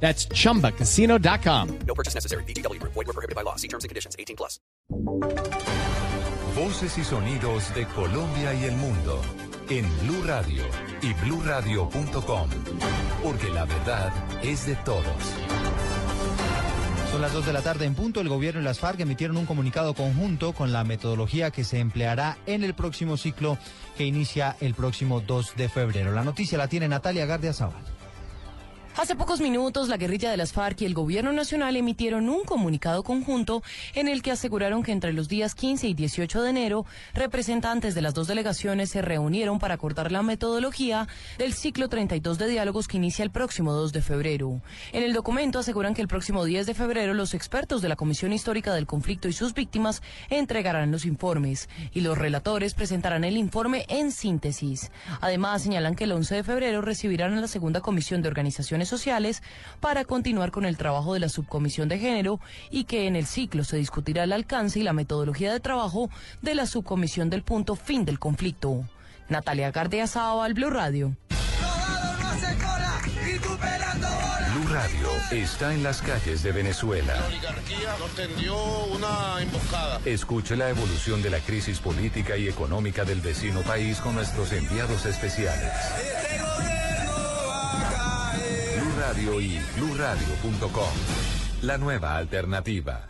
That's chumbacasino.com. No purchase necessary. BGW. Void were prohibited by law. See terms and conditions. 18 plus. Voces y sonidos de Colombia y el mundo en Blue Radio y bluradio.com. Porque la verdad es de todos. Son las 2 de la tarde en punto. El gobierno y las FARC emitieron un comunicado conjunto con la metodología que se empleará en el próximo ciclo que inicia el próximo 2 de febrero. La noticia la tiene Natalia Gardia Zaval. Hace pocos minutos, la guerrilla de las FARC y el Gobierno Nacional emitieron un comunicado conjunto en el que aseguraron que entre los días 15 y 18 de enero, representantes de las dos delegaciones se reunieron para acordar la metodología del ciclo 32 de diálogos que inicia el próximo 2 de febrero. En el documento aseguran que el próximo 10 de febrero los expertos de la Comisión Histórica del Conflicto y sus víctimas entregarán los informes y los relatores presentarán el informe en síntesis. Además, señalan que el 11 de febrero recibirán a la segunda comisión de organizaciones sociales para continuar con el trabajo de la subcomisión de género y que en el ciclo se discutirá el alcance y la metodología de trabajo de la subcomisión del punto fin del conflicto. Natalia Gardea al Blue Radio. Blue Radio está en las calles de Venezuela. La oligarquía nos tendió una emboscada. Escuche la evolución de la crisis política y económica del vecino país con nuestros enviados especiales. Radio y. La nueva alternativa.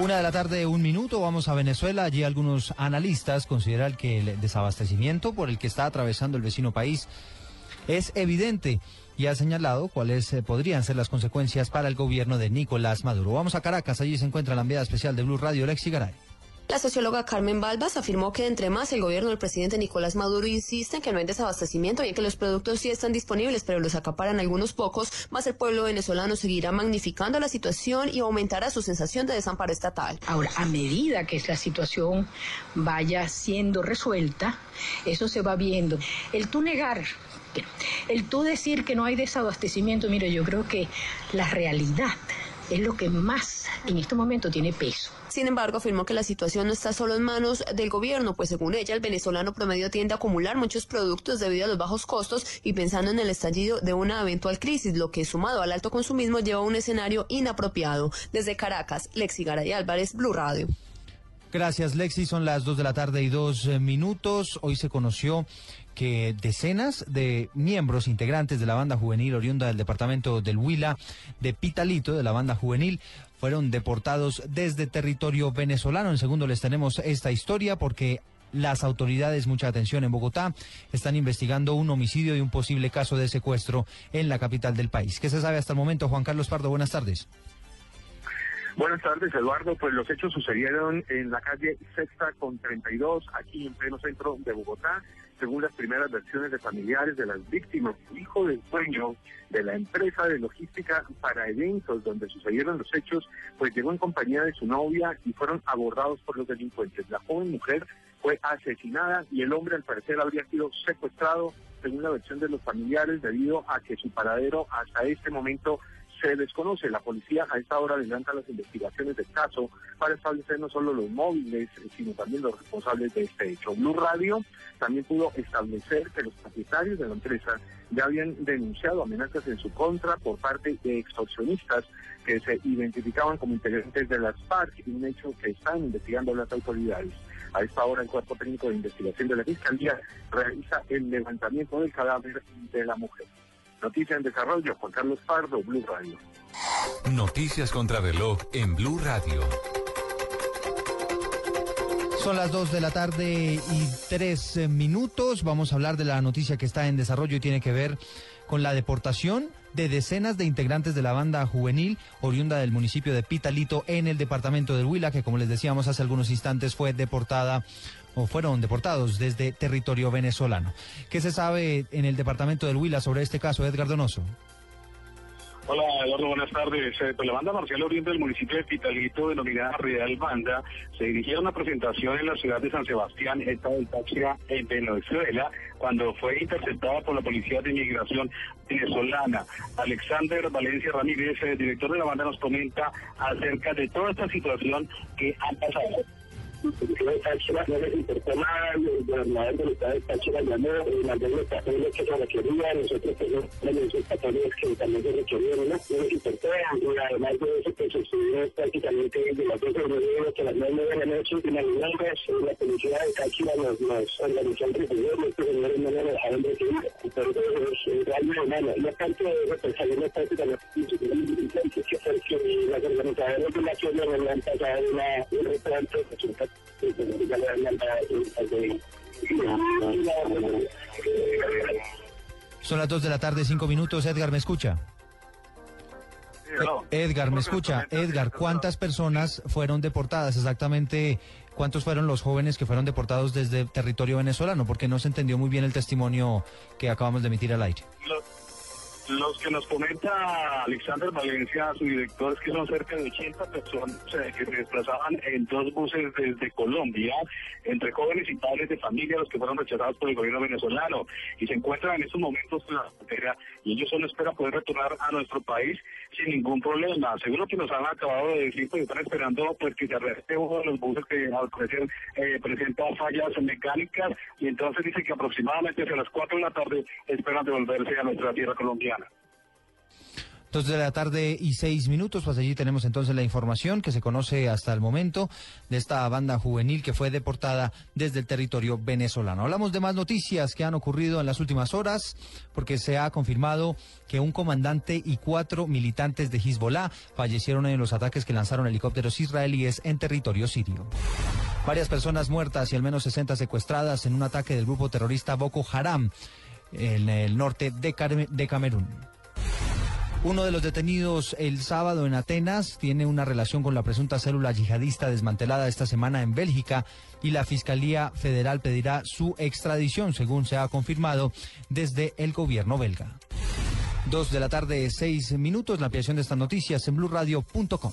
Una de la tarde, un minuto, vamos a Venezuela. Allí algunos analistas consideran que el desabastecimiento por el que está atravesando el vecino país es evidente y ha señalado cuáles eh, podrían ser las consecuencias para el gobierno de Nicolás Maduro. Vamos a Caracas, allí se encuentra la enviada especial de Blue Radio, Lexi Garay. La socióloga Carmen Balbas afirmó que entre más el gobierno del presidente Nicolás Maduro insiste en que no hay desabastecimiento y que los productos sí están disponibles, pero los acaparan algunos pocos, más el pueblo venezolano seguirá magnificando la situación y aumentará su sensación de desamparo estatal. Ahora, a medida que la situación vaya siendo resuelta, eso se va viendo. El tú negar el tú decir que no hay desabastecimiento, mire, yo creo que la realidad es lo que más en este momento tiene peso. Sin embargo, afirmó que la situación no está solo en manos del gobierno, pues según ella, el venezolano promedio tiende a acumular muchos productos debido a los bajos costos y pensando en el estallido de una eventual crisis, lo que sumado al alto consumismo lleva a un escenario inapropiado. Desde Caracas, Lexi Garay Álvarez, Blue Radio. Gracias, Lexi. Son las dos de la tarde y dos eh, minutos. Hoy se conoció que decenas de miembros integrantes de la banda juvenil oriunda del departamento del Huila, de Pitalito, de la banda juvenil, fueron deportados desde territorio venezolano. En segundo les tenemos esta historia porque las autoridades, mucha atención en Bogotá, están investigando un homicidio y un posible caso de secuestro en la capital del país. ¿Qué se sabe hasta el momento? Juan Carlos Pardo, buenas tardes. Buenas tardes, Eduardo. Pues los hechos sucedieron en la calle Sexta con 32, aquí en pleno centro de Bogotá según las primeras versiones de familiares de las víctimas, el hijo del dueño de la empresa de logística para eventos donde sucedieron los hechos, pues llegó en compañía de su novia y fueron abordados por los delincuentes. La joven mujer fue asesinada y el hombre al parecer habría sido secuestrado, según la versión de los familiares, debido a que su paradero hasta este momento se desconoce. La policía a esta hora adelanta las investigaciones del caso para establecer no solo los móviles, sino también los responsables de este hecho. Blue Radio también pudo establecer que los propietarios de la empresa ya habían denunciado amenazas en su contra por parte de extorsionistas que se identificaban como integrantes de las FARC, un hecho que están investigando las autoridades. A esta hora el Cuerpo Técnico de Investigación de la Fiscalía realiza el levantamiento del cadáver de la mujer. Noticia en desarrollo, Juan Carlos Pardo, Blue Radio. Noticias contra reloj en Blue Radio. Son las 2 de la tarde y 3 eh, minutos. Vamos a hablar de la noticia que está en desarrollo y tiene que ver con la deportación de decenas de integrantes de la banda juvenil oriunda del municipio de Pitalito en el departamento del Huila, que como les decíamos hace algunos instantes fue deportada o fueron deportados desde territorio venezolano. ¿Qué se sabe en el departamento del Huila sobre este caso, Edgar Donoso? Hola, Eduardo, buenas tardes. Eh, pues la banda marcial oriente del municipio de Pitalito, denominada Real Banda, se dirigía a una presentación en la ciudad de San Sebastián, estado del Táchira, en Venezuela, cuando fue interceptada por la Policía de Inmigración venezolana. Alexander Valencia Ramírez, eh, director de la banda, nos comenta acerca de toda esta situación que ha pasado de Táchira no les importó nada, el gobernador del estado de Táchira llamó mandó los papeles que se requerían, nosotros tenemos esos papeles que también se requerían, no, no les importó, y además de eso pues estuvimos prácticamente desde las 12 de febrero hasta las 9 de la noche finalizando, la policía de Táchira nos, nos organizó el recibidor, estos señores no nos dejaron recibir, entonces es humano, y aparte de eso pues salimos prácticamente que que las organizadoras de la han pasado una, un Son las 2 de la tarde, 5 minutos. Edgar, ¿me escucha? Edgar, ¿me escucha? Edgar, ¿cuántas personas fueron deportadas exactamente? ¿Cuántos fueron los jóvenes que fueron deportados desde territorio venezolano? Porque no se entendió muy bien el testimonio que acabamos de emitir al aire. Los que nos comenta Alexander Valencia, su director, es que son cerca de 80 personas que se desplazaban en dos buses desde Colombia, entre jóvenes y padres de familia, los que fueron rechazados por el gobierno venezolano, y se encuentran en estos momentos en la frontera, y ellos solo esperan poder retornar a nuestro país sin ningún problema. Según que nos han acabado de decir, pues están esperando pues que se arreste uno de los buses que al parecer eh, fallas mecánicas, y entonces dice que aproximadamente hacia las 4 de la tarde esperan devolverse a nuestra tierra colombiana. Dos de la tarde y seis minutos, pues allí tenemos entonces la información que se conoce hasta el momento de esta banda juvenil que fue deportada desde el territorio venezolano. Hablamos de más noticias que han ocurrido en las últimas horas, porque se ha confirmado que un comandante y cuatro militantes de Hezbollah fallecieron en los ataques que lanzaron helicópteros israelíes en territorio sirio. Varias personas muertas y al menos 60 secuestradas en un ataque del grupo terrorista Boko Haram en el norte de, de Camerún. Uno de los detenidos el sábado en Atenas tiene una relación con la presunta célula yihadista desmantelada esta semana en Bélgica y la Fiscalía Federal pedirá su extradición, según se ha confirmado desde el gobierno belga. Dos de la tarde, seis minutos, la ampliación de estas noticias en blurradio.com.